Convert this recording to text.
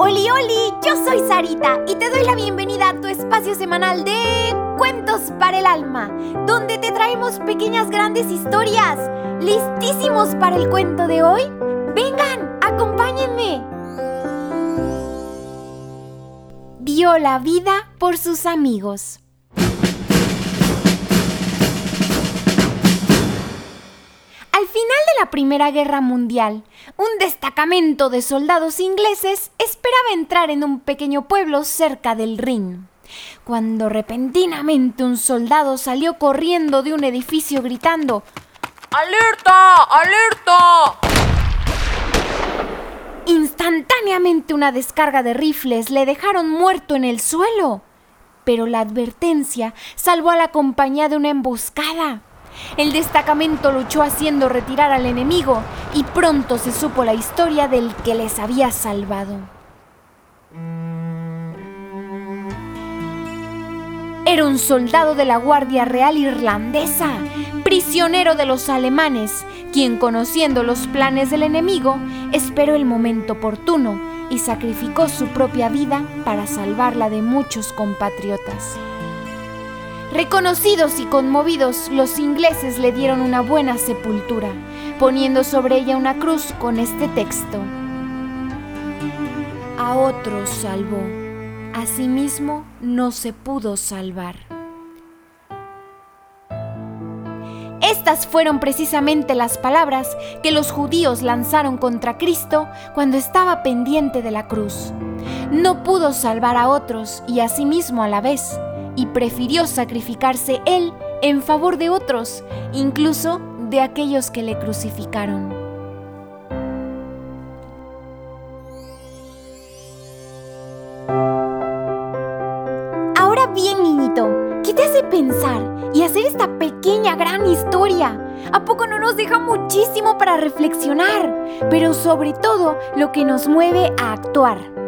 Oli, oli, yo soy Sarita y te doy la bienvenida a tu espacio semanal de Cuentos para el Alma, donde te traemos pequeñas grandes historias. ¿Listísimos para el cuento de hoy? Vengan, acompáñenme. Dio la vida por sus amigos. Primera Guerra Mundial, un destacamento de soldados ingleses esperaba entrar en un pequeño pueblo cerca del Rin. Cuando repentinamente un soldado salió corriendo de un edificio gritando ¡Alerta! ¡Alerta! Instantáneamente una descarga de rifles le dejaron muerto en el suelo. Pero la advertencia salvó a la compañía de una emboscada. El destacamento luchó haciendo retirar al enemigo y pronto se supo la historia del que les había salvado. Era un soldado de la Guardia Real Irlandesa, prisionero de los alemanes, quien conociendo los planes del enemigo, esperó el momento oportuno y sacrificó su propia vida para salvarla de muchos compatriotas. Reconocidos y conmovidos, los ingleses le dieron una buena sepultura, poniendo sobre ella una cruz con este texto. A otros salvó, a sí mismo no se pudo salvar. Estas fueron precisamente las palabras que los judíos lanzaron contra Cristo cuando estaba pendiente de la cruz. No pudo salvar a otros y a sí mismo a la vez y prefirió sacrificarse él en favor de otros, incluso de aquellos que le crucificaron. Ahora bien, niñito, ¿qué te hace pensar y hacer esta pequeña gran historia? ¿A poco no nos deja muchísimo para reflexionar? Pero sobre todo lo que nos mueve a actuar.